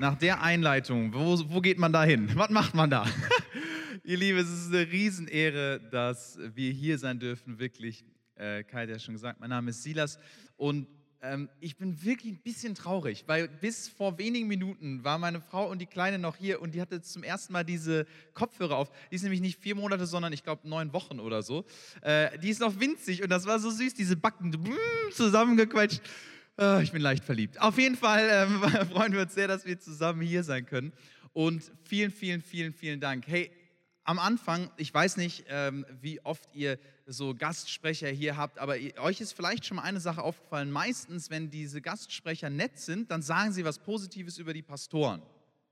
Nach der Einleitung, wo, wo geht man da hin? Was macht man da? Ihr Lieben, es ist eine Riesenehre, dass wir hier sein dürfen, wirklich. Äh, Kai hat ja schon gesagt, mein Name ist Silas und ähm, ich bin wirklich ein bisschen traurig, weil bis vor wenigen Minuten war meine Frau und die Kleine noch hier und die hatte zum ersten Mal diese Kopfhörer auf. Die ist nämlich nicht vier Monate, sondern ich glaube neun Wochen oder so. Äh, die ist noch winzig und das war so süß, diese Backen zusammengequetscht. Ah, ich bin leicht verliebt. Auf jeden Fall ähm, freuen wir uns sehr, dass wir zusammen hier sein können. Und vielen, vielen, vielen, vielen Dank. Hey, am Anfang, ich weiß nicht, ähm, wie oft ihr so Gastsprecher hier habt, aber euch ist vielleicht schon mal eine Sache aufgefallen. Meistens, wenn diese Gastsprecher nett sind, dann sagen sie was Positives über die Pastoren.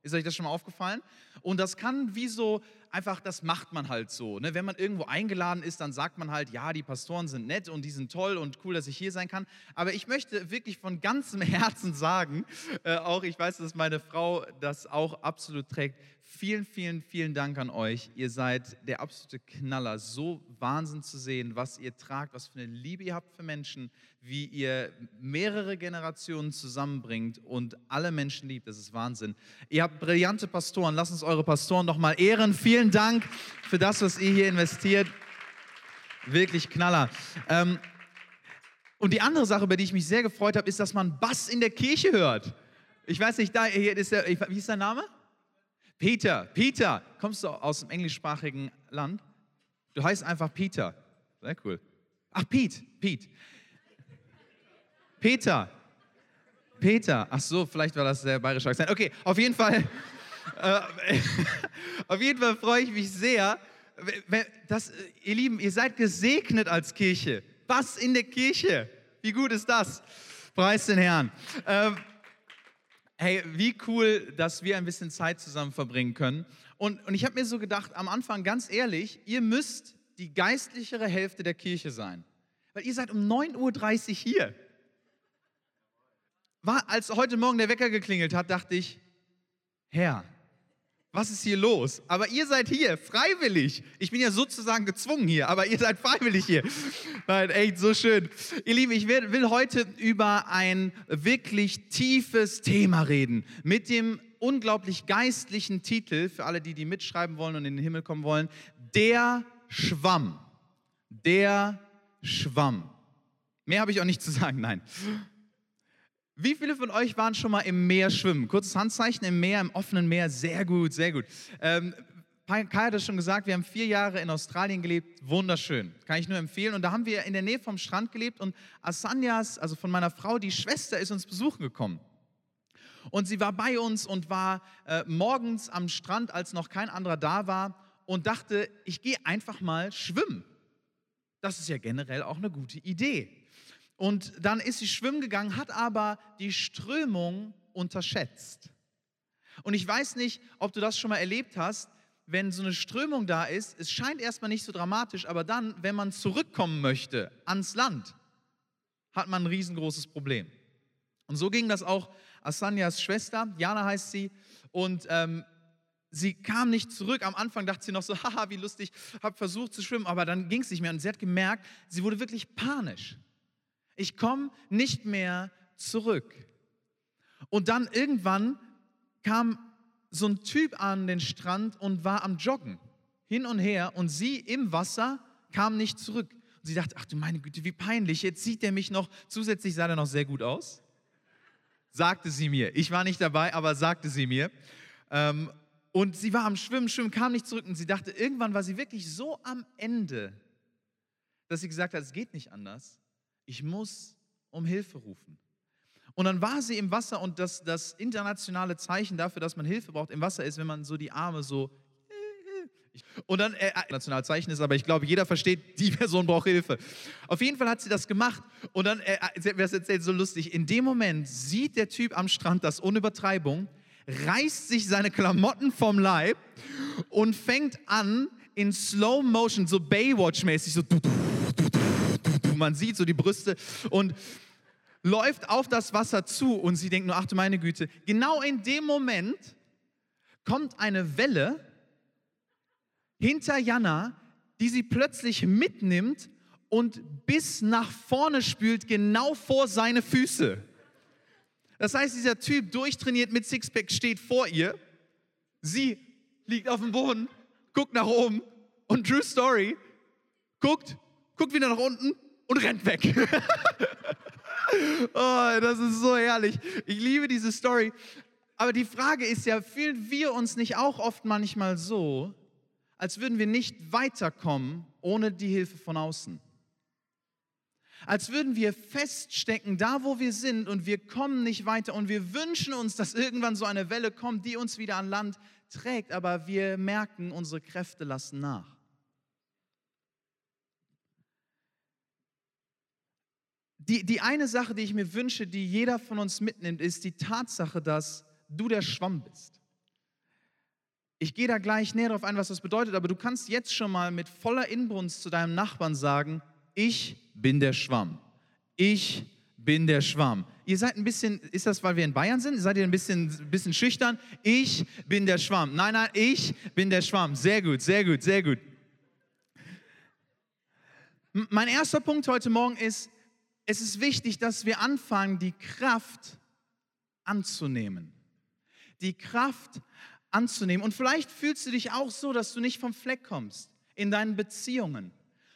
Ist euch das schon mal aufgefallen? Und das kann wie so einfach, das macht man halt so. Ne? Wenn man irgendwo eingeladen ist, dann sagt man halt, ja, die Pastoren sind nett und die sind toll und cool, dass ich hier sein kann. Aber ich möchte wirklich von ganzem Herzen sagen, äh, auch ich weiß, dass meine Frau das auch absolut trägt, vielen, vielen, vielen Dank an euch. Ihr seid der absolute Knaller. So Wahnsinn zu sehen, was ihr tragt, was für eine Liebe ihr habt für Menschen, wie ihr mehrere Generationen zusammenbringt und alle Menschen liebt. Das ist Wahnsinn. Ihr habt brillante Pastoren. Lasst uns eure Pastoren nochmal ehren. Vielen Dank für das, was ihr hier investiert. Wirklich Knaller. Ähm, und die andere Sache, über die ich mich sehr gefreut habe, ist, dass man Bass in der Kirche hört. Ich weiß nicht, da hier ist der, wie ist dein Name? Peter, Peter, kommst du aus dem englischsprachigen Land? Du heißt einfach Peter. Sehr cool. Ach, Pete, Pete. Peter. Peter. Ach so, vielleicht war das der bayerische Akzent. Okay, auf jeden Fall. Äh, auf jeden Fall freue ich mich sehr. Das, ihr Lieben, ihr seid gesegnet als Kirche. Was in der Kirche? Wie gut ist das? Preis den Herrn. Ähm, hey, wie cool, dass wir ein bisschen Zeit zusammen verbringen können. Und, und ich habe mir so gedacht, am Anfang ganz ehrlich, ihr müsst die geistlichere Hälfte der Kirche sein. Weil ihr seid um 9.30 Uhr hier. War, als heute Morgen der Wecker geklingelt hat, dachte ich, Herr, was ist hier los? Aber ihr seid hier, freiwillig. Ich bin ja sozusagen gezwungen hier, aber ihr seid freiwillig hier. Nein, echt so schön. Ihr Lieben, ich will heute über ein wirklich tiefes Thema reden. Mit dem unglaublich geistlichen Titel, für alle, die die mitschreiben wollen und in den Himmel kommen wollen, der Schwamm. Der Schwamm. Mehr habe ich auch nicht zu sagen, nein. Wie viele von euch waren schon mal im Meer schwimmen? Kurzes Handzeichen im Meer, im offenen Meer. Sehr gut, sehr gut. Ähm, Kai hat es schon gesagt, wir haben vier Jahre in Australien gelebt. Wunderschön. Kann ich nur empfehlen. Und da haben wir in der Nähe vom Strand gelebt und Asanyas, also von meiner Frau, die Schwester, ist uns besuchen gekommen. Und sie war bei uns und war äh, morgens am Strand, als noch kein anderer da war und dachte, ich gehe einfach mal schwimmen. Das ist ja generell auch eine gute Idee. Und dann ist sie schwimmen gegangen, hat aber die Strömung unterschätzt. Und ich weiß nicht, ob du das schon mal erlebt hast, wenn so eine Strömung da ist, es scheint erstmal nicht so dramatisch, aber dann, wenn man zurückkommen möchte ans Land, hat man ein riesengroßes Problem. Und so ging das auch Asanyas Schwester, Jana heißt sie, und ähm, sie kam nicht zurück. Am Anfang dachte sie noch so, haha, wie lustig, habe versucht zu schwimmen, aber dann ging es nicht mehr. Und sie hat gemerkt, sie wurde wirklich panisch. Ich komme nicht mehr zurück. Und dann irgendwann kam so ein Typ an den Strand und war am Joggen, hin und her, und sie im Wasser kam nicht zurück. Und sie dachte, ach du meine Güte, wie peinlich, jetzt sieht er mich noch, zusätzlich sah er noch sehr gut aus. Sagte sie mir. Ich war nicht dabei, aber sagte sie mir. Ähm, und sie war am Schwimmen, Schwimmen, kam nicht zurück und sie dachte, irgendwann war sie wirklich so am Ende, dass sie gesagt hat, es geht nicht anders ich muss um Hilfe rufen. Und dann war sie im Wasser und das, das internationale Zeichen dafür, dass man Hilfe braucht im Wasser ist, wenn man so die Arme so und dann, äh, national Zeichen ist, aber ich glaube, jeder versteht, die Person braucht Hilfe. Auf jeden Fall hat sie das gemacht und dann, äh, sie hat mir erzählt, so lustig, in dem Moment sieht der Typ am Strand das ohne Übertreibung, reißt sich seine Klamotten vom Leib und fängt an, in Slow Motion, so Baywatch-mäßig, so du, du, du, du, du, man sieht so die Brüste und läuft auf das Wasser zu und sie denkt nur, ach du meine Güte, genau in dem Moment kommt eine Welle hinter Jana, die sie plötzlich mitnimmt und bis nach vorne spült, genau vor seine Füße. Das heißt, dieser Typ, durchtrainiert mit Sixpack, steht vor ihr. Sie liegt auf dem Boden, guckt nach oben und True Story guckt, guckt wieder nach unten und rennt weg. oh, das ist so herrlich. Ich liebe diese Story. Aber die Frage ist ja, fühlen wir uns nicht auch oft manchmal so, als würden wir nicht weiterkommen ohne die Hilfe von außen? Als würden wir feststecken, da wo wir sind und wir kommen nicht weiter und wir wünschen uns, dass irgendwann so eine Welle kommt, die uns wieder an Land trägt, aber wir merken, unsere Kräfte lassen nach. Die, die eine Sache, die ich mir wünsche, die jeder von uns mitnimmt, ist die Tatsache, dass du der Schwamm bist. Ich gehe da gleich näher darauf ein, was das bedeutet, aber du kannst jetzt schon mal mit voller Inbrunst zu deinem Nachbarn sagen, ich bin der Schwamm. Ich bin der Schwamm. Ihr seid ein bisschen, ist das, weil wir in Bayern sind? Seid ihr ein bisschen, ein bisschen schüchtern? Ich bin der Schwamm. Nein, nein, ich bin der Schwamm. Sehr gut, sehr gut, sehr gut. Mein erster Punkt heute Morgen ist, es ist wichtig, dass wir anfangen, die Kraft anzunehmen. Die Kraft anzunehmen. Und vielleicht fühlst du dich auch so, dass du nicht vom Fleck kommst in deinen Beziehungen.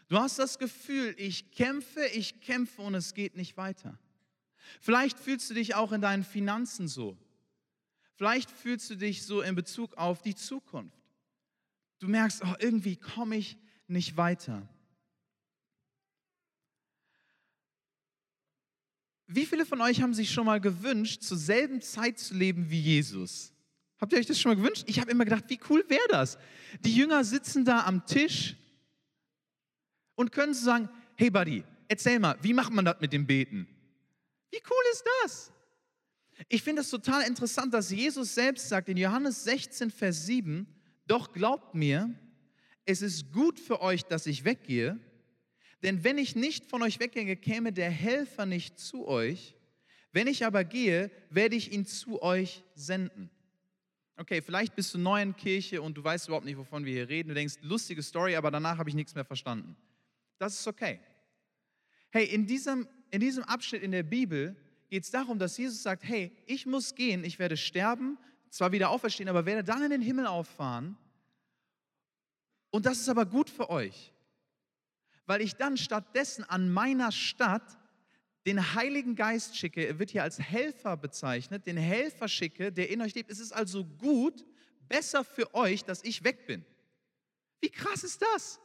Du hast das Gefühl, ich kämpfe, ich kämpfe und es geht nicht weiter. Vielleicht fühlst du dich auch in deinen Finanzen so. Vielleicht fühlst du dich so in Bezug auf die Zukunft. Du merkst, oh, irgendwie komme ich nicht weiter. Wie viele von euch haben sich schon mal gewünscht, zur selben Zeit zu leben wie Jesus? Habt ihr euch das schon mal gewünscht? Ich habe immer gedacht, wie cool wäre das? Die Jünger sitzen da am Tisch und können so sagen, hey Buddy, erzähl mal, wie macht man das mit dem Beten? Wie cool ist das? Ich finde es total interessant, dass Jesus selbst sagt in Johannes 16, Vers 7, doch glaubt mir, es ist gut für euch, dass ich weggehe, denn wenn ich nicht von euch weggehe, käme der Helfer nicht zu euch. Wenn ich aber gehe, werde ich ihn zu euch senden. Okay, vielleicht bist du neu in Kirche und du weißt überhaupt nicht, wovon wir hier reden. Du denkst, lustige Story, aber danach habe ich nichts mehr verstanden. Das ist okay. Hey, in diesem, in diesem Abschnitt in der Bibel geht es darum, dass Jesus sagt, hey, ich muss gehen, ich werde sterben, zwar wieder auferstehen, aber werde dann in den Himmel auffahren. Und das ist aber gut für euch weil ich dann stattdessen an meiner Stadt den Heiligen Geist schicke, er wird hier als Helfer bezeichnet, den Helfer schicke, der in euch lebt. Es ist also gut, besser für euch, dass ich weg bin. Wie krass ist das?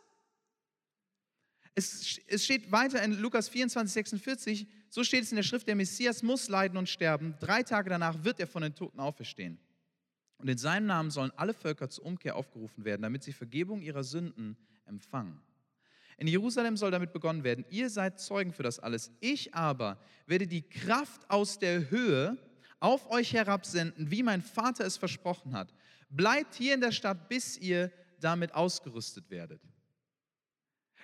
Es, es steht weiter in Lukas 24, 46, so steht es in der Schrift, der Messias muss leiden und sterben, drei Tage danach wird er von den Toten auferstehen. Und in seinem Namen sollen alle Völker zur Umkehr aufgerufen werden, damit sie Vergebung ihrer Sünden empfangen. In Jerusalem soll damit begonnen werden. Ihr seid Zeugen für das alles. Ich aber werde die Kraft aus der Höhe auf euch herabsenden, wie mein Vater es versprochen hat. Bleibt hier in der Stadt, bis ihr damit ausgerüstet werdet.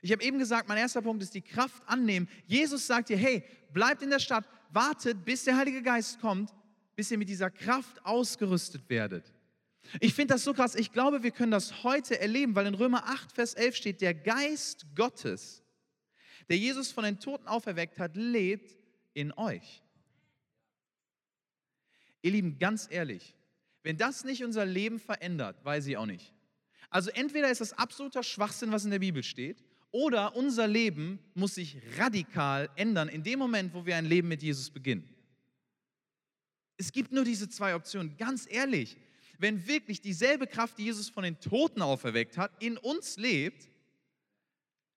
Ich habe eben gesagt, mein erster Punkt ist die Kraft annehmen. Jesus sagt dir, hey, bleibt in der Stadt, wartet, bis der Heilige Geist kommt, bis ihr mit dieser Kraft ausgerüstet werdet. Ich finde das so krass. Ich glaube, wir können das heute erleben, weil in Römer 8, Vers 11 steht, der Geist Gottes, der Jesus von den Toten auferweckt hat, lebt in euch. Ihr Lieben, ganz ehrlich, wenn das nicht unser Leben verändert, weiß ich auch nicht. Also entweder ist das absoluter Schwachsinn, was in der Bibel steht, oder unser Leben muss sich radikal ändern in dem Moment, wo wir ein Leben mit Jesus beginnen. Es gibt nur diese zwei Optionen. Ganz ehrlich, wenn wirklich dieselbe Kraft, die Jesus von den Toten auferweckt hat, in uns lebt,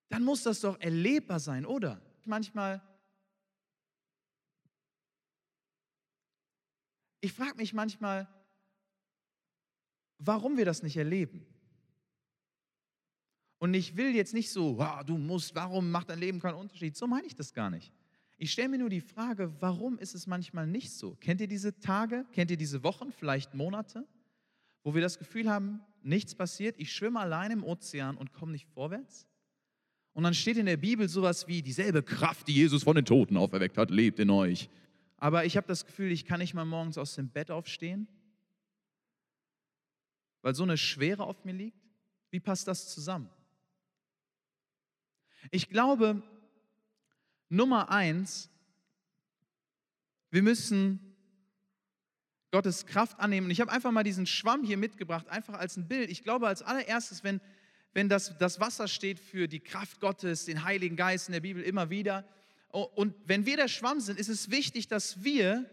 dann muss das doch erlebbar sein, oder? Manchmal, ich frage mich manchmal, warum wir das nicht erleben. Und ich will jetzt nicht so, wow, du musst, warum macht dein Leben keinen Unterschied? So meine ich das gar nicht. Ich stelle mir nur die Frage, warum ist es manchmal nicht so? Kennt ihr diese Tage, kennt ihr diese Wochen, vielleicht Monate, wo wir das Gefühl haben, nichts passiert, ich schwimme allein im Ozean und komme nicht vorwärts? Und dann steht in der Bibel sowas wie, dieselbe Kraft, die Jesus von den Toten auferweckt hat, lebt in euch. Aber ich habe das Gefühl, ich kann nicht mal morgens aus dem Bett aufstehen, weil so eine Schwere auf mir liegt. Wie passt das zusammen? Ich glaube, Nummer eins, wir müssen Gottes Kraft annehmen. Und ich habe einfach mal diesen Schwamm hier mitgebracht, einfach als ein Bild. Ich glaube als allererstes, wenn, wenn das, das Wasser steht für die Kraft Gottes, den Heiligen Geist in der Bibel immer wieder. Und wenn wir der Schwamm sind, ist es wichtig, dass wir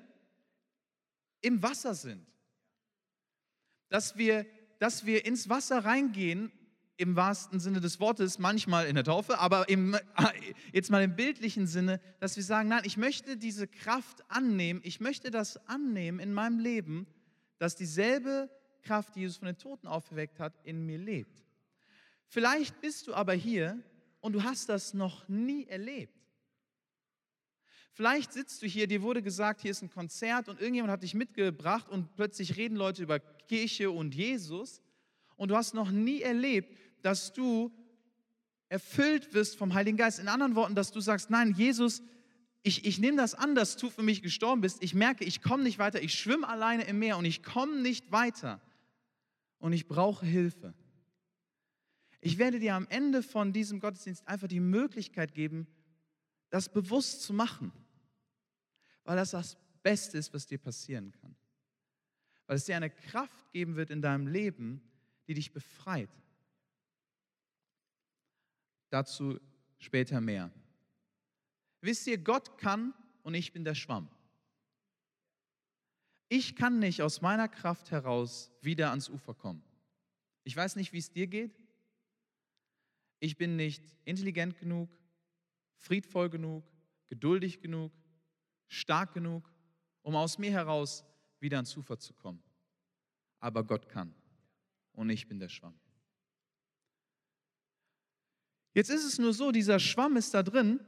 im Wasser sind. Dass wir, dass wir ins Wasser reingehen im wahrsten Sinne des Wortes, manchmal in der Taufe, aber im, jetzt mal im bildlichen Sinne, dass wir sagen, nein, ich möchte diese Kraft annehmen, ich möchte das annehmen in meinem Leben, dass dieselbe Kraft, die Jesus von den Toten auferweckt hat, in mir lebt. Vielleicht bist du aber hier und du hast das noch nie erlebt. Vielleicht sitzt du hier, dir wurde gesagt, hier ist ein Konzert und irgendjemand hat dich mitgebracht und plötzlich reden Leute über Kirche und Jesus und du hast noch nie erlebt, dass du erfüllt wirst vom Heiligen Geist. In anderen Worten, dass du sagst, nein, Jesus, ich, ich nehme das an, dass du für mich gestorben bist. Ich merke, ich komme nicht weiter. Ich schwimme alleine im Meer und ich komme nicht weiter. Und ich brauche Hilfe. Ich werde dir am Ende von diesem Gottesdienst einfach die Möglichkeit geben, das bewusst zu machen. Weil das das Beste ist, was dir passieren kann. Weil es dir eine Kraft geben wird in deinem Leben, die dich befreit. Dazu später mehr. Wisst ihr, Gott kann und ich bin der Schwamm. Ich kann nicht aus meiner Kraft heraus wieder ans Ufer kommen. Ich weiß nicht, wie es dir geht. Ich bin nicht intelligent genug, friedvoll genug, geduldig genug, stark genug, um aus mir heraus wieder ans Ufer zu kommen. Aber Gott kann und ich bin der Schwamm. Jetzt ist es nur so, dieser Schwamm ist da drin,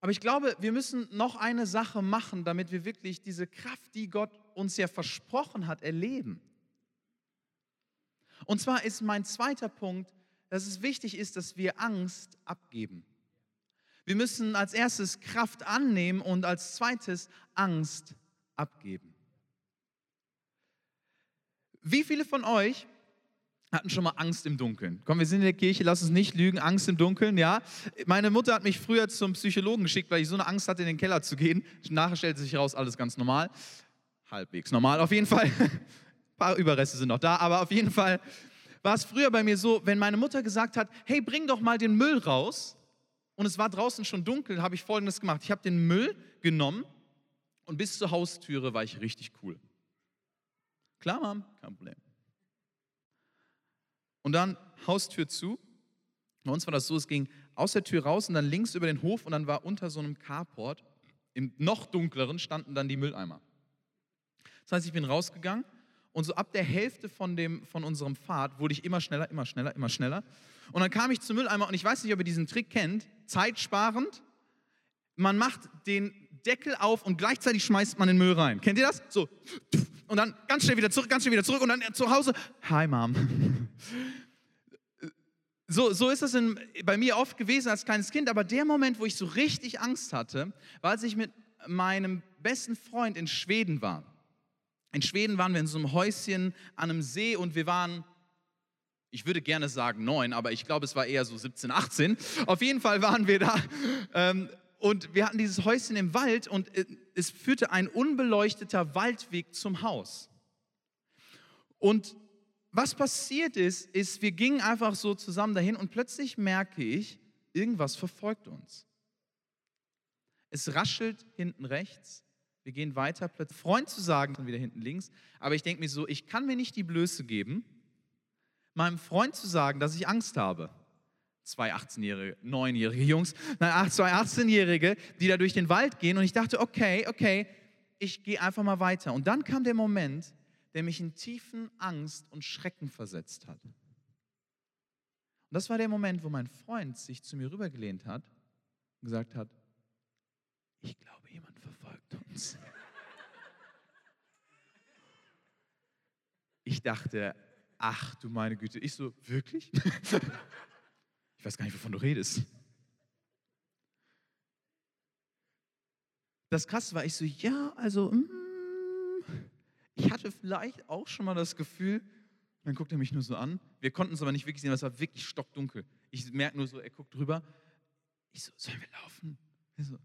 aber ich glaube, wir müssen noch eine Sache machen, damit wir wirklich diese Kraft, die Gott uns ja versprochen hat, erleben. Und zwar ist mein zweiter Punkt, dass es wichtig ist, dass wir Angst abgeben. Wir müssen als erstes Kraft annehmen und als zweites Angst abgeben. Wie viele von euch hatten schon mal Angst im Dunkeln. Komm, wir sind in der Kirche, lass uns nicht lügen, Angst im Dunkeln, ja. Meine Mutter hat mich früher zum Psychologen geschickt, weil ich so eine Angst hatte, in den Keller zu gehen. Nachher stellte sich raus, alles ganz normal. Halbwegs normal, auf jeden Fall. Ein paar Überreste sind noch da, aber auf jeden Fall war es früher bei mir so, wenn meine Mutter gesagt hat, hey, bring doch mal den Müll raus, und es war draußen schon dunkel, habe ich Folgendes gemacht. Ich habe den Müll genommen und bis zur Haustüre war ich richtig cool. Klar, Mom, kein Problem. Und dann Haustür zu. Bei uns war das so, es ging aus der Tür raus und dann links über den Hof und dann war unter so einem Carport, im noch dunkleren, standen dann die Mülleimer. Das heißt, ich bin rausgegangen und so ab der Hälfte von, dem, von unserem Pfad wurde ich immer schneller, immer schneller, immer schneller. Und dann kam ich zum Mülleimer und ich weiß nicht, ob ihr diesen Trick kennt, zeitsparend. Man macht den Deckel auf und gleichzeitig schmeißt man den Müll rein. Kennt ihr das? So. Und dann ganz schnell wieder zurück, ganz schnell wieder zurück und dann zu Hause. Hi, Mom. So, so ist das in, bei mir oft gewesen als kleines Kind, aber der Moment, wo ich so richtig Angst hatte, war, als ich mit meinem besten Freund in Schweden war. In Schweden waren wir in so einem Häuschen an einem See und wir waren, ich würde gerne sagen neun, aber ich glaube, es war eher so 17, 18. Auf jeden Fall waren wir da. Ähm, und wir hatten dieses Häuschen im Wald und äh, es führte ein unbeleuchteter Waldweg zum Haus. Und was passiert ist, ist, wir gingen einfach so zusammen dahin und plötzlich merke ich, irgendwas verfolgt uns. Es raschelt hinten rechts, wir gehen weiter, plötzlich Freund zu sagen, dann wieder hinten links, aber ich denke mir so, ich kann mir nicht die Blöße geben, meinem Freund zu sagen, dass ich Angst habe zwei 18-jährige, 9-jährige Jungs, nein, zwei 18-jährige, die da durch den Wald gehen und ich dachte, okay, okay, ich gehe einfach mal weiter. Und dann kam der Moment, der mich in tiefen Angst und Schrecken versetzt hat. Und das war der Moment, wo mein Freund sich zu mir rübergelehnt hat und gesagt hat, ich glaube, jemand verfolgt uns. Ich dachte, ach du meine Güte. Ich so, wirklich? Ich weiß gar nicht, wovon du redest. Das Krasse war, ich so, ja, also, mm, ich hatte vielleicht auch schon mal das Gefühl, dann guckt er mich nur so an. Wir konnten es aber nicht wirklich sehen, es war wirklich stockdunkel. Ich merke nur so, er guckt drüber. Ich so, sollen wir laufen? Er so,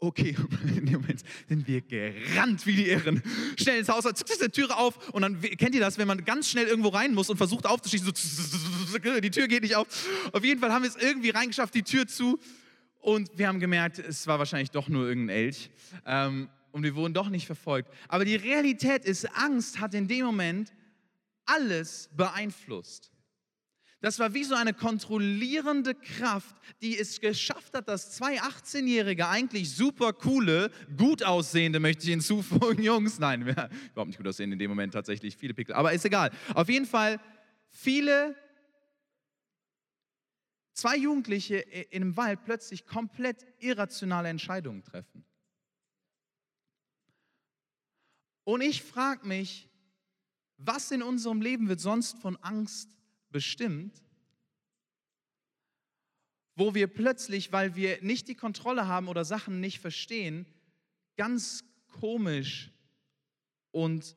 okay. In dem Moment sind wir gerannt wie die Irren. Schnell ins Haus, zack, zack, die Türe auf. Und dann, kennt ihr das, wenn man ganz schnell irgendwo rein muss und versucht aufzuschießen, so, die Tür geht nicht auf. Auf jeden Fall haben wir es irgendwie reingeschafft, die Tür zu. Und wir haben gemerkt, es war wahrscheinlich doch nur irgendein Elch. Ähm, und wir wurden doch nicht verfolgt. Aber die Realität ist, Angst hat in dem Moment alles beeinflusst. Das war wie so eine kontrollierende Kraft, die es geschafft hat, dass zwei 18-Jährige, eigentlich super coole, gut aussehende, möchte ich hinzufügen, Jungs, nein, überhaupt nicht gut aussehen in dem Moment tatsächlich, viele Pickel, aber ist egal. Auf jeden Fall viele, zwei Jugendliche in einem Wald plötzlich komplett irrationale Entscheidungen treffen. Und ich frage mich, was in unserem Leben wird sonst von Angst bestimmt, wo wir plötzlich, weil wir nicht die Kontrolle haben oder Sachen nicht verstehen, ganz komisch und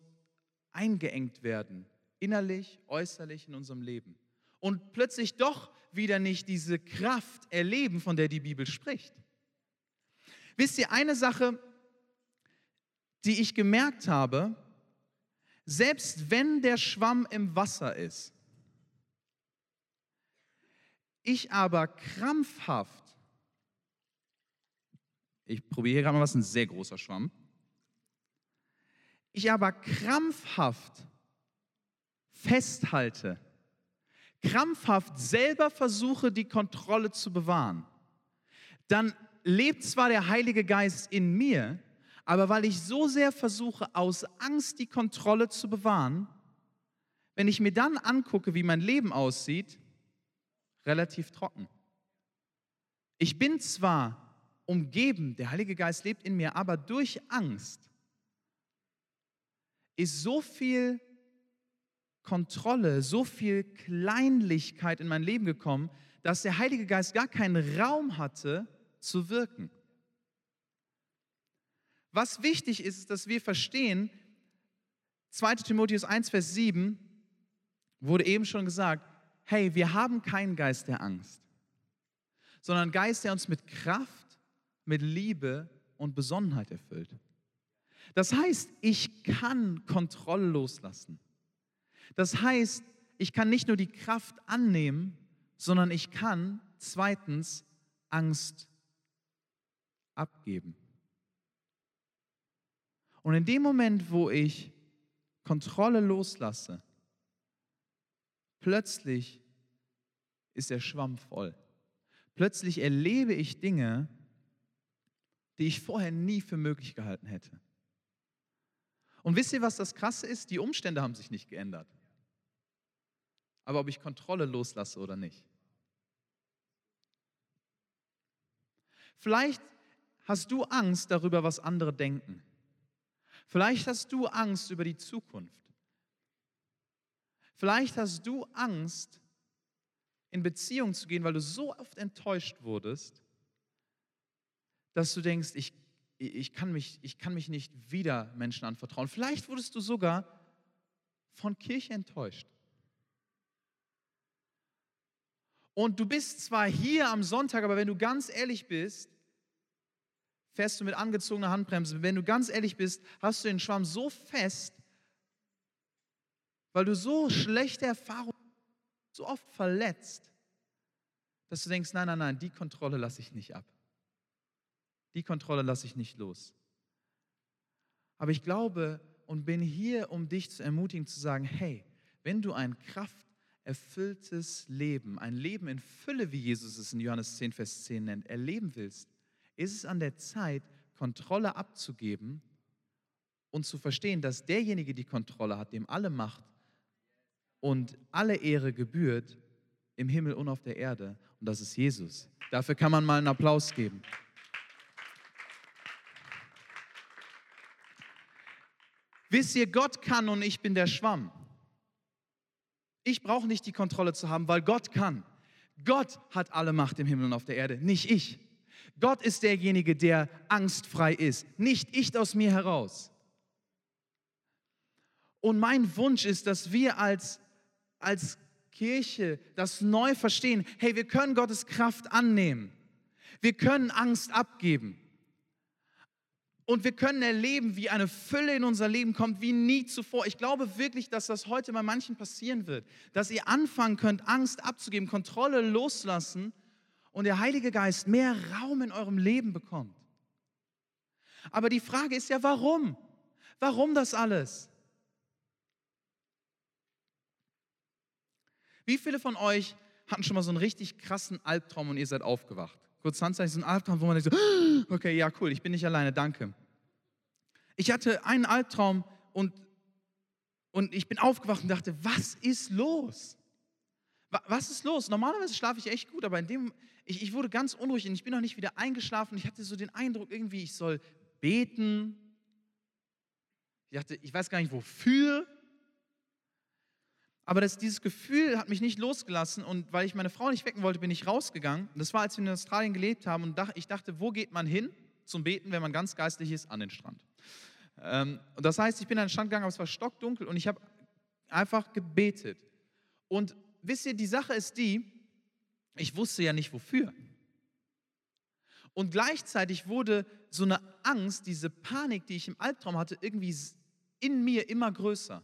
eingeengt werden, innerlich, äußerlich in unserem Leben. Und plötzlich doch wieder nicht diese Kraft erleben, von der die Bibel spricht. Wisst ihr, eine Sache, die ich gemerkt habe, selbst wenn der Schwamm im Wasser ist, ich aber krampfhaft, ich probiere hier gerade mal was, ein sehr großer Schwamm, ich aber krampfhaft festhalte, krampfhaft selber versuche, die Kontrolle zu bewahren, dann lebt zwar der Heilige Geist in mir, aber weil ich so sehr versuche, aus Angst die Kontrolle zu bewahren, wenn ich mir dann angucke, wie mein Leben aussieht, relativ trocken. Ich bin zwar umgeben, der Heilige Geist lebt in mir, aber durch Angst ist so viel Kontrolle, so viel Kleinlichkeit in mein Leben gekommen, dass der Heilige Geist gar keinen Raum hatte zu wirken. Was wichtig ist, ist, dass wir verstehen, 2 Timotheus 1, Vers 7 wurde eben schon gesagt, hey, wir haben keinen Geist der Angst, sondern einen Geist, der uns mit Kraft, mit Liebe und Besonnenheit erfüllt. Das heißt, ich kann Kontrolle loslassen. Das heißt, ich kann nicht nur die Kraft annehmen, sondern ich kann zweitens Angst abgeben. Und in dem Moment, wo ich Kontrolle loslasse, plötzlich ist der Schwamm voll. Plötzlich erlebe ich Dinge, die ich vorher nie für möglich gehalten hätte. Und wisst ihr, was das Krasse ist? Die Umstände haben sich nicht geändert. Aber ob ich Kontrolle loslasse oder nicht. Vielleicht hast du Angst darüber, was andere denken. Vielleicht hast du Angst über die Zukunft. Vielleicht hast du Angst, in Beziehung zu gehen, weil du so oft enttäuscht wurdest, dass du denkst, ich, ich, kann mich, ich kann mich nicht wieder Menschen anvertrauen. Vielleicht wurdest du sogar von Kirche enttäuscht. Und du bist zwar hier am Sonntag, aber wenn du ganz ehrlich bist, fährst du mit angezogener Handbremse. Wenn du ganz ehrlich bist, hast du den Schwamm so fest, weil du so schlechte Erfahrungen, so oft verletzt, dass du denkst, nein, nein, nein, die Kontrolle lasse ich nicht ab. Die Kontrolle lasse ich nicht los. Aber ich glaube und bin hier, um dich zu ermutigen, zu sagen, hey, wenn du ein krafterfülltes Leben, ein Leben in Fülle, wie Jesus es in Johannes 10, Vers 10 nennt, erleben willst, ist es an der Zeit, Kontrolle abzugeben und zu verstehen, dass derjenige die Kontrolle hat, dem alle Macht und alle Ehre gebührt im Himmel und auf der Erde. Und das ist Jesus. Dafür kann man mal einen Applaus geben. Wisst ihr, Gott kann und ich bin der Schwamm. Ich brauche nicht die Kontrolle zu haben, weil Gott kann. Gott hat alle Macht im Himmel und auf der Erde, nicht ich. Gott ist derjenige, der angstfrei ist, nicht ich aus mir heraus. Und mein Wunsch ist, dass wir als als Kirche das neu verstehen. Hey, wir können Gottes Kraft annehmen. Wir können Angst abgeben. Und wir können erleben, wie eine Fülle in unser Leben kommt, wie nie zuvor. Ich glaube wirklich, dass das heute bei manchen passieren wird. Dass ihr anfangen könnt, Angst abzugeben, Kontrolle loslassen und der Heilige Geist mehr Raum in eurem Leben bekommt. Aber die Frage ist ja, warum? Warum das alles? Wie viele von euch hatten schon mal so einen richtig krassen Albtraum und ihr seid aufgewacht? Kurz Handzeichen, so ein Albtraum, wo man denkt so, okay, ja, cool, ich bin nicht alleine, danke. Ich hatte einen Albtraum und, und ich bin aufgewacht und dachte, was ist los? Was ist los? Normalerweise schlafe ich echt gut, aber in dem, ich, ich wurde ganz unruhig und ich bin noch nicht wieder eingeschlafen. Ich hatte so den Eindruck, irgendwie, ich soll beten. Ich dachte, ich weiß gar nicht wofür. Aber das, dieses Gefühl hat mich nicht losgelassen und weil ich meine Frau nicht wecken wollte, bin ich rausgegangen. Das war, als wir in Australien gelebt haben und ich dachte, wo geht man hin zum Beten, wenn man ganz geistlich ist? An den Strand. Ähm, und das heißt, ich bin an den Strand gegangen, aber es war stockdunkel und ich habe einfach gebetet. Und wisst ihr, die Sache ist die, ich wusste ja nicht wofür. Und gleichzeitig wurde so eine Angst, diese Panik, die ich im Albtraum hatte, irgendwie in mir immer größer.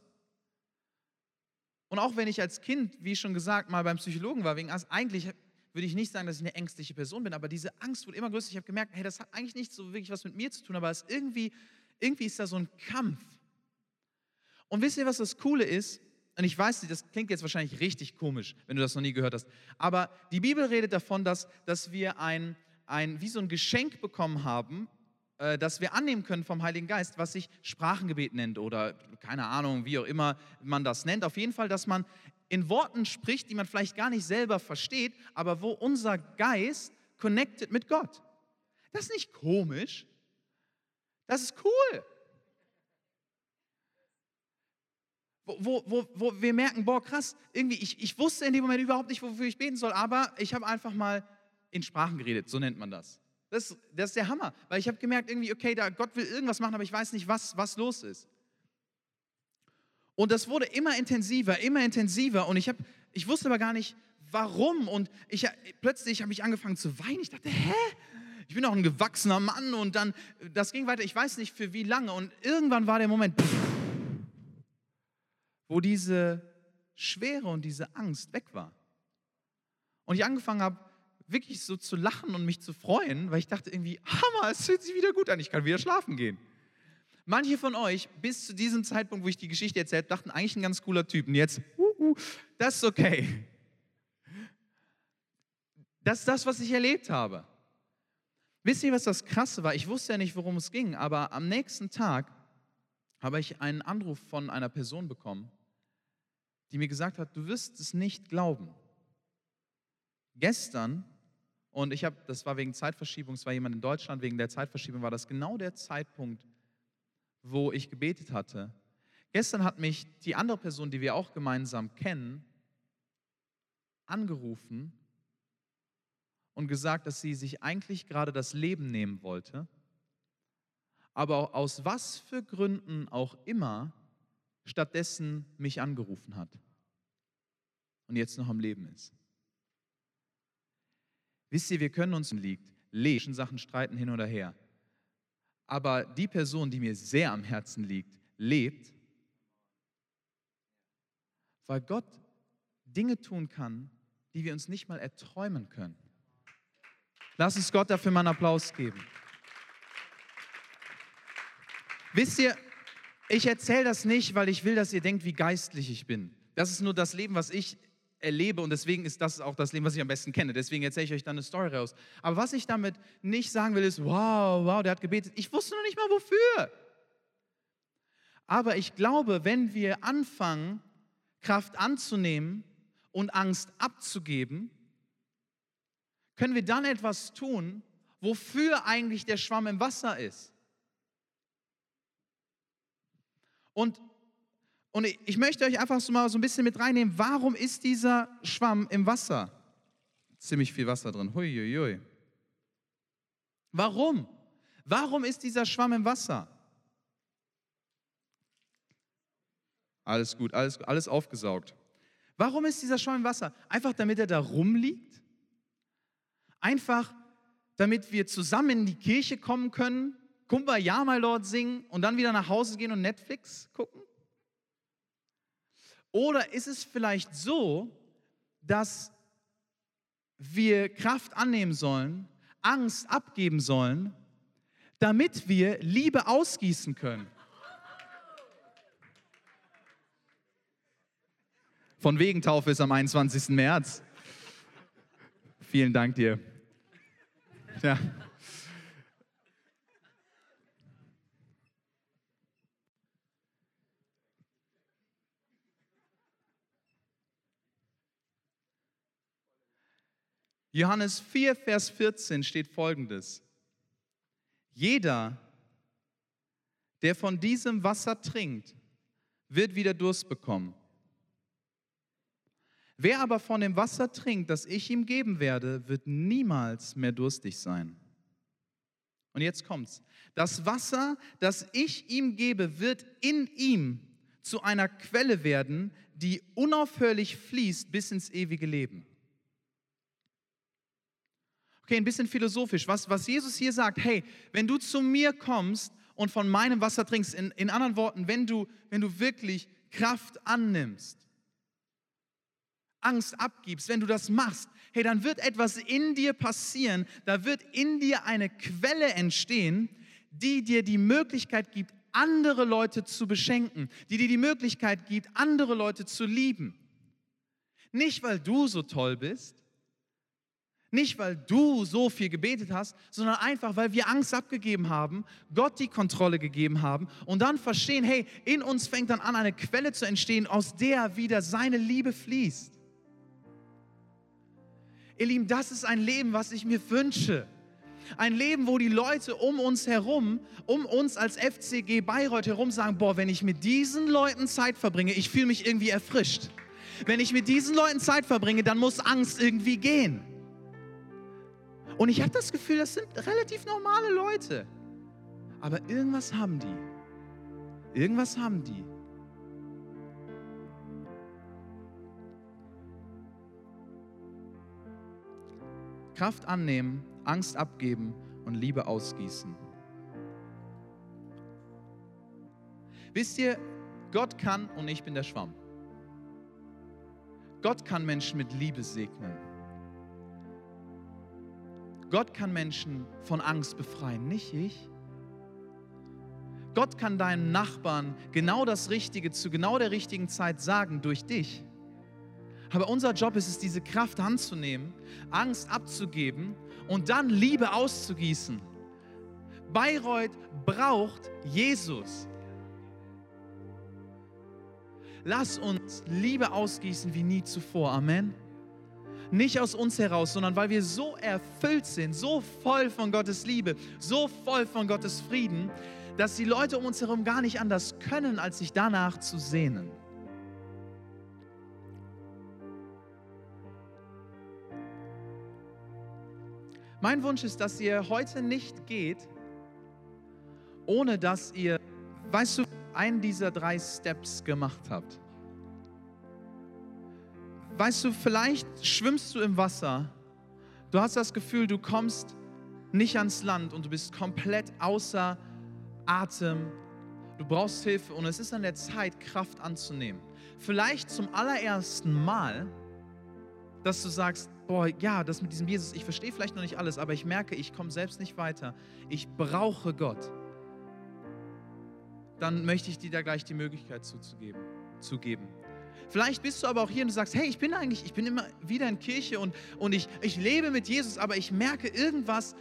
Und auch wenn ich als Kind, wie schon gesagt, mal beim Psychologen war, wegen Angst, eigentlich würde ich nicht sagen, dass ich eine ängstliche Person bin, aber diese Angst wurde immer größer. Ich habe gemerkt, hey, das hat eigentlich nicht so wirklich was mit mir zu tun, aber es irgendwie, irgendwie ist da so ein Kampf. Und wisst ihr, was das Coole ist? Und ich weiß, das klingt jetzt wahrscheinlich richtig komisch, wenn du das noch nie gehört hast. Aber die Bibel redet davon, dass, dass wir ein, ein, wie so ein Geschenk bekommen haben, äh, das wir annehmen können vom Heiligen Geist, was sich Sprachengebet nennt oder keine Ahnung, wie auch immer man das nennt. Auf jeden Fall, dass man in Worten spricht, die man vielleicht gar nicht selber versteht, aber wo unser Geist connected mit Gott. Das ist nicht komisch. Das ist cool. Wo, wo, wo, wo wir merken, boah, krass, irgendwie, ich, ich wusste in dem Moment überhaupt nicht, wofür ich beten soll, aber ich habe einfach mal in Sprachen geredet, so nennt man das. Das, das ist der Hammer, weil ich habe gemerkt, irgendwie, okay, da Gott will irgendwas machen, aber ich weiß nicht, was, was los ist. Und das wurde immer intensiver, immer intensiver und ich, hab, ich wusste aber gar nicht, warum. Und ich, plötzlich habe ich angefangen zu weinen. Ich dachte, hä? Ich bin doch ein gewachsener Mann und dann, das ging weiter, ich weiß nicht für wie lange. Und irgendwann war der Moment, wo diese Schwere und diese Angst weg war. Und ich angefangen habe, wirklich so zu lachen und mich zu freuen, weil ich dachte irgendwie, Hammer, es fühlt sich wieder gut an, ich kann wieder schlafen gehen. Manche von euch, bis zu diesem Zeitpunkt, wo ich die Geschichte erzählt, dachten eigentlich ein ganz cooler Typ. Und jetzt, uh, uh, das ist okay. Das ist das, was ich erlebt habe. Wisst ihr, was das Krasse war? Ich wusste ja nicht, worum es ging, aber am nächsten Tag habe ich einen Anruf von einer Person bekommen, die mir gesagt hat, du wirst es nicht glauben. Gestern und ich habe, das war wegen Zeitverschiebung, es war jemand in Deutschland, wegen der Zeitverschiebung war das genau der Zeitpunkt, wo ich gebetet hatte. Gestern hat mich die andere Person, die wir auch gemeinsam kennen, angerufen und gesagt, dass sie sich eigentlich gerade das Leben nehmen wollte, aber aus was für Gründen auch immer stattdessen mich angerufen hat und jetzt noch am Leben ist. Wisst ihr, wir können uns liegt, leben, Sachen streiten hin oder her. Aber die Person, die mir sehr am Herzen liegt, lebt, weil Gott Dinge tun kann, die wir uns nicht mal erträumen können. Lass uns Gott dafür mal einen Applaus geben. Wisst ihr, ich erzähle das nicht, weil ich will, dass ihr denkt, wie geistlich ich bin. Das ist nur das Leben, was ich erlebe und deswegen ist das auch das Leben, was ich am besten kenne. Deswegen erzähle ich euch dann eine Story raus. Aber was ich damit nicht sagen will, ist, wow, wow, der hat gebetet. Ich wusste noch nicht mal wofür. Aber ich glaube, wenn wir anfangen, Kraft anzunehmen und Angst abzugeben, können wir dann etwas tun, wofür eigentlich der Schwamm im Wasser ist. Und, und ich möchte euch einfach so mal so ein bisschen mit reinnehmen, warum ist dieser Schwamm im Wasser? Ziemlich viel Wasser drin. Huiuiui. Warum? Warum ist dieser Schwamm im Wasser? Alles gut, alles, alles aufgesaugt. Warum ist dieser Schwamm im Wasser? Einfach damit er da rumliegt? Einfach damit wir zusammen in die Kirche kommen können, Kumbaya, my Lord singen und dann wieder nach Hause gehen und Netflix gucken? Oder ist es vielleicht so, dass wir Kraft annehmen sollen, Angst abgeben sollen, damit wir Liebe ausgießen können? Von wegen Taufe ist am 21. März. Vielen Dank dir. Ja. Johannes 4, Vers 14 steht folgendes. Jeder, der von diesem Wasser trinkt, wird wieder Durst bekommen. Wer aber von dem Wasser trinkt, das ich ihm geben werde, wird niemals mehr durstig sein. Und jetzt kommt's. Das Wasser, das ich ihm gebe, wird in ihm zu einer Quelle werden, die unaufhörlich fließt bis ins ewige Leben. Okay, ein bisschen philosophisch. Was, was Jesus hier sagt, hey, wenn du zu mir kommst und von meinem Wasser trinkst, in, in anderen Worten, wenn du, wenn du wirklich Kraft annimmst, Angst abgibst, wenn du das machst, hey, dann wird etwas in dir passieren, da wird in dir eine Quelle entstehen, die dir die Möglichkeit gibt, andere Leute zu beschenken, die dir die Möglichkeit gibt, andere Leute zu lieben. Nicht, weil du so toll bist, nicht, weil du so viel gebetet hast, sondern einfach, weil wir Angst abgegeben haben, Gott die Kontrolle gegeben haben und dann verstehen, hey, in uns fängt dann an, eine Quelle zu entstehen, aus der wieder seine Liebe fließt. Ihr Lieben, das ist ein Leben, was ich mir wünsche. Ein Leben, wo die Leute um uns herum, um uns als FCG Bayreuth herum sagen, boah, wenn ich mit diesen Leuten Zeit verbringe, ich fühle mich irgendwie erfrischt. Wenn ich mit diesen Leuten Zeit verbringe, dann muss Angst irgendwie gehen. Und ich habe das Gefühl, das sind relativ normale Leute. Aber irgendwas haben die. Irgendwas haben die. Kraft annehmen, Angst abgeben und Liebe ausgießen. Wisst ihr, Gott kann und ich bin der Schwamm. Gott kann Menschen mit Liebe segnen. Gott kann Menschen von Angst befreien, nicht ich. Gott kann deinen Nachbarn genau das Richtige zu genau der richtigen Zeit sagen durch dich. Aber unser Job ist es, diese Kraft anzunehmen, Angst abzugeben und dann Liebe auszugießen. Bayreuth braucht Jesus. Lass uns Liebe ausgießen wie nie zuvor. Amen. Nicht aus uns heraus, sondern weil wir so erfüllt sind, so voll von Gottes Liebe, so voll von Gottes Frieden, dass die Leute um uns herum gar nicht anders können, als sich danach zu sehnen. Mein Wunsch ist, dass ihr heute nicht geht, ohne dass ihr, weißt du, einen dieser drei Steps gemacht habt. Weißt du, vielleicht schwimmst du im Wasser, du hast das Gefühl, du kommst nicht ans Land und du bist komplett außer Atem, du brauchst Hilfe und es ist an der Zeit, Kraft anzunehmen. Vielleicht zum allerersten Mal, dass du sagst, boah, ja, das mit diesem Jesus, ich verstehe vielleicht noch nicht alles, aber ich merke, ich komme selbst nicht weiter. Ich brauche Gott. Dann möchte ich dir da gleich die Möglichkeit zuzugeben, zu geben. Vielleicht bist du aber auch hier und du sagst, hey, ich bin eigentlich, ich bin immer wieder in Kirche und, und ich, ich lebe mit Jesus, aber ich merke irgendwas,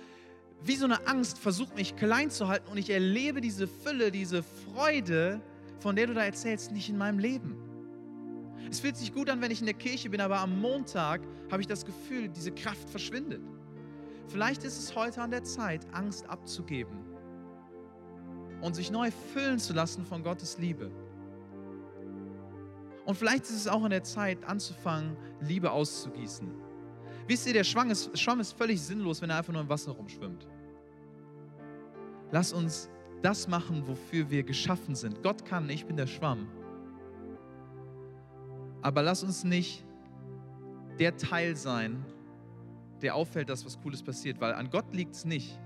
wie so eine Angst versucht mich klein zu halten und ich erlebe diese Fülle, diese Freude, von der du da erzählst, nicht in meinem Leben. Es fühlt sich gut an, wenn ich in der Kirche bin, aber am Montag habe ich das Gefühl, diese Kraft verschwindet. Vielleicht ist es heute an der Zeit, Angst abzugeben und sich neu füllen zu lassen von Gottes Liebe. Und vielleicht ist es auch in der Zeit anzufangen, Liebe auszugießen. Wisst ihr, der Schwamm ist, Schwamm ist völlig sinnlos, wenn er einfach nur im Wasser rumschwimmt. Lass uns das machen, wofür wir geschaffen sind. Gott kann, ich bin der Schwamm. Aber lass uns nicht der Teil sein, der auffällt, dass was Cooles passiert, weil an Gott liegt es nicht.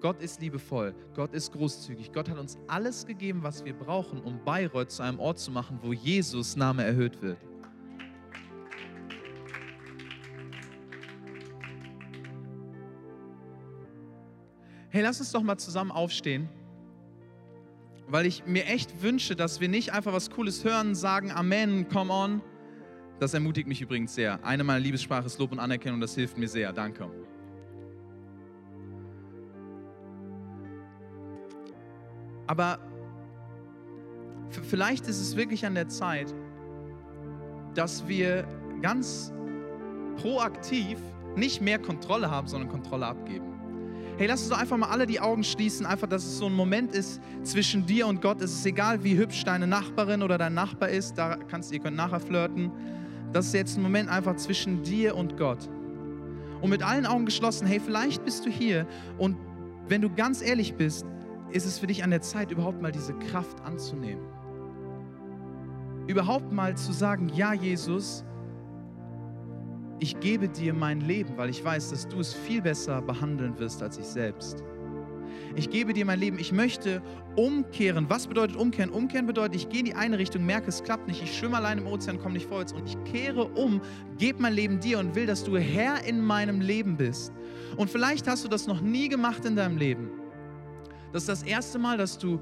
Gott ist liebevoll, Gott ist großzügig, Gott hat uns alles gegeben, was wir brauchen, um Bayreuth zu einem Ort zu machen, wo Jesus Name erhöht wird. Hey, lass uns doch mal zusammen aufstehen, weil ich mir echt wünsche, dass wir nicht einfach was Cooles hören, sagen Amen, come on. Das ermutigt mich übrigens sehr. Eine meiner Liebessprachen ist Lob und Anerkennung, das hilft mir sehr. Danke. Aber vielleicht ist es wirklich an der Zeit, dass wir ganz proaktiv nicht mehr Kontrolle haben, sondern Kontrolle abgeben. Hey, lass uns doch einfach mal alle die Augen schließen, einfach, dass es so ein Moment ist zwischen dir und Gott. Es ist egal, wie hübsch deine Nachbarin oder dein Nachbar ist, da kannst ihr könnt nachher flirten. Das ist jetzt ein Moment einfach zwischen dir und Gott. Und mit allen Augen geschlossen, hey, vielleicht bist du hier und wenn du ganz ehrlich bist, ist es für dich an der Zeit, überhaupt mal diese Kraft anzunehmen. Überhaupt mal zu sagen, ja Jesus, ich gebe dir mein Leben, weil ich weiß, dass du es viel besser behandeln wirst als ich selbst. Ich gebe dir mein Leben. Ich möchte umkehren. Was bedeutet umkehren? Umkehren bedeutet, ich gehe in die eine Richtung, merke, es klappt nicht. Ich schwimme allein im Ozean, komme nicht vorwärts. Und ich kehre um, gebe mein Leben dir und will, dass du Herr in meinem Leben bist. Und vielleicht hast du das noch nie gemacht in deinem Leben. Das ist das erste Mal, dass du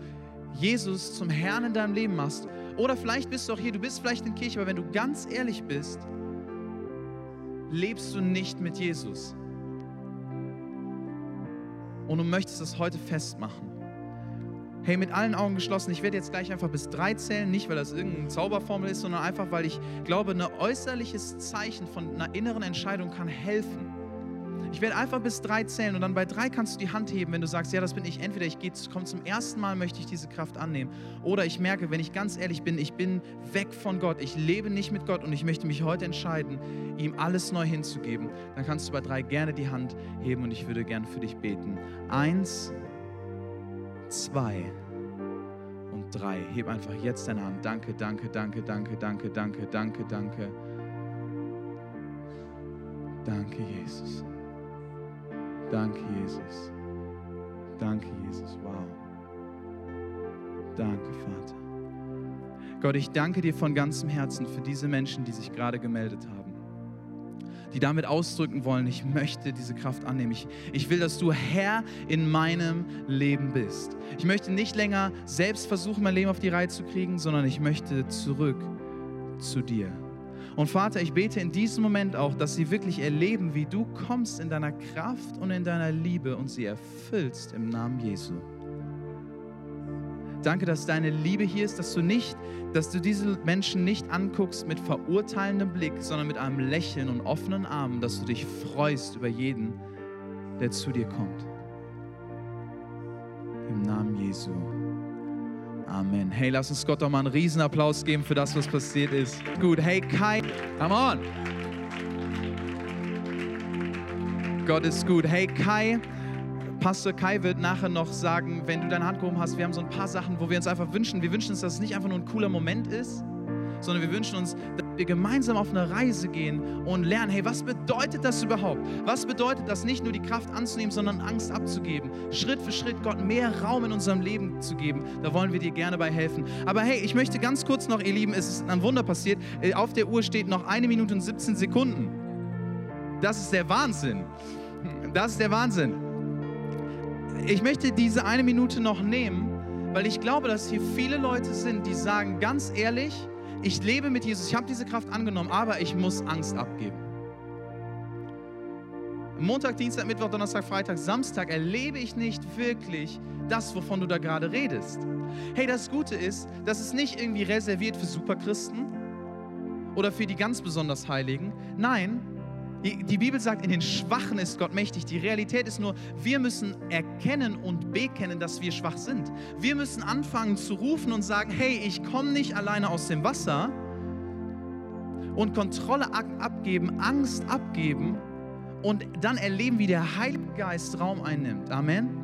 Jesus zum Herrn in deinem Leben machst. Oder vielleicht bist du auch hier, du bist vielleicht in Kirche, aber wenn du ganz ehrlich bist, lebst du nicht mit Jesus. Und du möchtest das heute festmachen. Hey, mit allen Augen geschlossen. Ich werde jetzt gleich einfach bis drei zählen, nicht weil das irgendeine Zauberformel ist, sondern einfach, weil ich glaube, ein äußerliches Zeichen von einer inneren Entscheidung kann helfen. Ich werde einfach bis drei zählen und dann bei drei kannst du die Hand heben, wenn du sagst, ja, das bin ich. Entweder ich komme zum ersten Mal, möchte ich diese Kraft annehmen. Oder ich merke, wenn ich ganz ehrlich bin, ich bin weg von Gott. Ich lebe nicht mit Gott und ich möchte mich heute entscheiden, ihm alles neu hinzugeben. Dann kannst du bei drei gerne die Hand heben und ich würde gerne für dich beten. Eins, zwei und drei. Heb einfach jetzt deine Hand. Danke, danke, danke, danke, danke, danke, danke, danke. Danke, Jesus. Danke, Jesus. Danke, Jesus. Wow. Danke, Vater. Gott, ich danke dir von ganzem Herzen für diese Menschen, die sich gerade gemeldet haben. Die damit ausdrücken wollen, ich möchte diese Kraft annehmen. Ich, ich will, dass du Herr in meinem Leben bist. Ich möchte nicht länger selbst versuchen, mein Leben auf die Reihe zu kriegen, sondern ich möchte zurück zu dir. Und Vater, ich bete in diesem Moment auch, dass sie wirklich erleben, wie du kommst in deiner Kraft und in deiner Liebe und sie erfüllst im Namen Jesu. Danke, dass deine Liebe hier ist, dass du nicht, dass du diese Menschen nicht anguckst mit verurteilendem Blick, sondern mit einem Lächeln und offenen Armen, dass du dich freust über jeden, der zu dir kommt. Im Namen Jesu. Amen. Hey, lass uns Gott doch mal einen Riesenapplaus geben für das, was passiert ist. Gut, hey Kai, come on. Gott ist gut. Hey Kai, Pastor Kai wird nachher noch sagen, wenn du deine Hand gehoben hast, wir haben so ein paar Sachen, wo wir uns einfach wünschen. Wir wünschen uns, dass es nicht einfach nur ein cooler Moment ist, sondern wir wünschen uns, wir gemeinsam auf eine Reise gehen und lernen, hey, was bedeutet das überhaupt? Was bedeutet das, nicht nur die Kraft anzunehmen, sondern Angst abzugeben? Schritt für Schritt Gott mehr Raum in unserem Leben zu geben. Da wollen wir dir gerne bei helfen. Aber hey, ich möchte ganz kurz noch, ihr Lieben, es ist ein Wunder passiert. Äh, auf der Uhr steht noch eine Minute und 17 Sekunden. Das ist der Wahnsinn. Das ist der Wahnsinn. Ich möchte diese eine Minute noch nehmen, weil ich glaube, dass hier viele Leute sind, die sagen ganz ehrlich, ich lebe mit Jesus, ich habe diese Kraft angenommen, aber ich muss Angst abgeben. Montag, Dienstag, Mittwoch, Donnerstag, Freitag, Samstag erlebe ich nicht wirklich das, wovon du da gerade redest. Hey, das Gute ist, dass es nicht irgendwie reserviert für Superchristen oder für die ganz besonders Heiligen. Nein, Die Bibel sagt, in den Schwachen ist Gott mächtig. Die Realität ist nur, wir müssen erkennen und bekennen, dass wir schwach sind. Wir müssen anfangen zu rufen und sagen, hey, ich komme nicht alleine aus dem Wasser und Kontrolle abgeben, Angst abgeben und dann erleben, wie der Heilige Geist Raum einnimmt. Amen.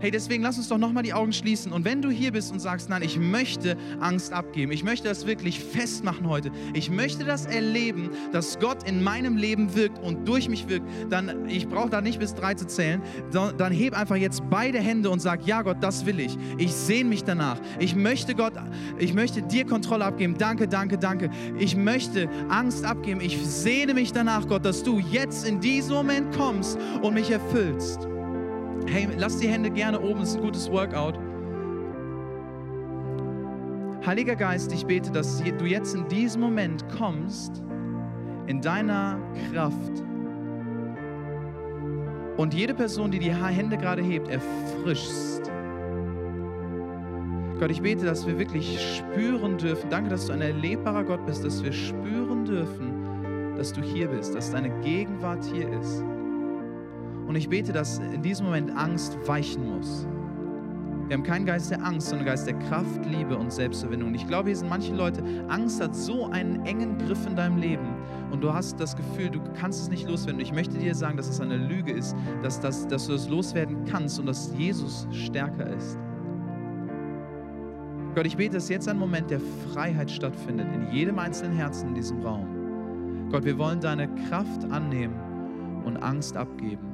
Hey, deswegen lass uns doch nochmal die Augen schließen. Und wenn du hier bist und sagst, nein, ich möchte Angst abgeben, ich möchte das wirklich festmachen heute, ich möchte das erleben, dass Gott in meinem Leben wirkt und durch mich wirkt, dann, ich brauche da nicht bis drei zu zählen, dann heb einfach jetzt beide Hände und sag, ja Gott, das will ich. Ich sehne mich danach. Ich möchte Gott, ich möchte dir Kontrolle abgeben. Danke, danke, danke. Ich möchte Angst abgeben. Ich sehne mich danach, Gott, dass du jetzt in diesem Moment kommst und mich erfüllst. Hey, lass die Hände gerne oben, es ist ein gutes Workout. Heiliger Geist, ich bete, dass du jetzt in diesem Moment kommst, in deiner Kraft. Und jede Person, die die Hände gerade hebt, erfrischst. Gott, ich bete, dass wir wirklich spüren dürfen. Danke, dass du ein erlebbarer Gott bist, dass wir spüren dürfen, dass du hier bist, dass deine Gegenwart hier ist. Und ich bete, dass in diesem Moment Angst weichen muss. Wir haben keinen Geist der Angst, sondern Geist der Kraft, Liebe und Selbstverwindung. Und ich glaube, hier sind manche Leute, Angst hat so einen engen Griff in deinem Leben und du hast das Gefühl, du kannst es nicht loswerden. Ich möchte dir sagen, dass es eine Lüge ist, dass, dass, dass du es loswerden kannst und dass Jesus stärker ist. Gott, ich bete, dass jetzt ein Moment der Freiheit stattfindet in jedem einzelnen Herzen in diesem Raum. Gott, wir wollen deine Kraft annehmen und Angst abgeben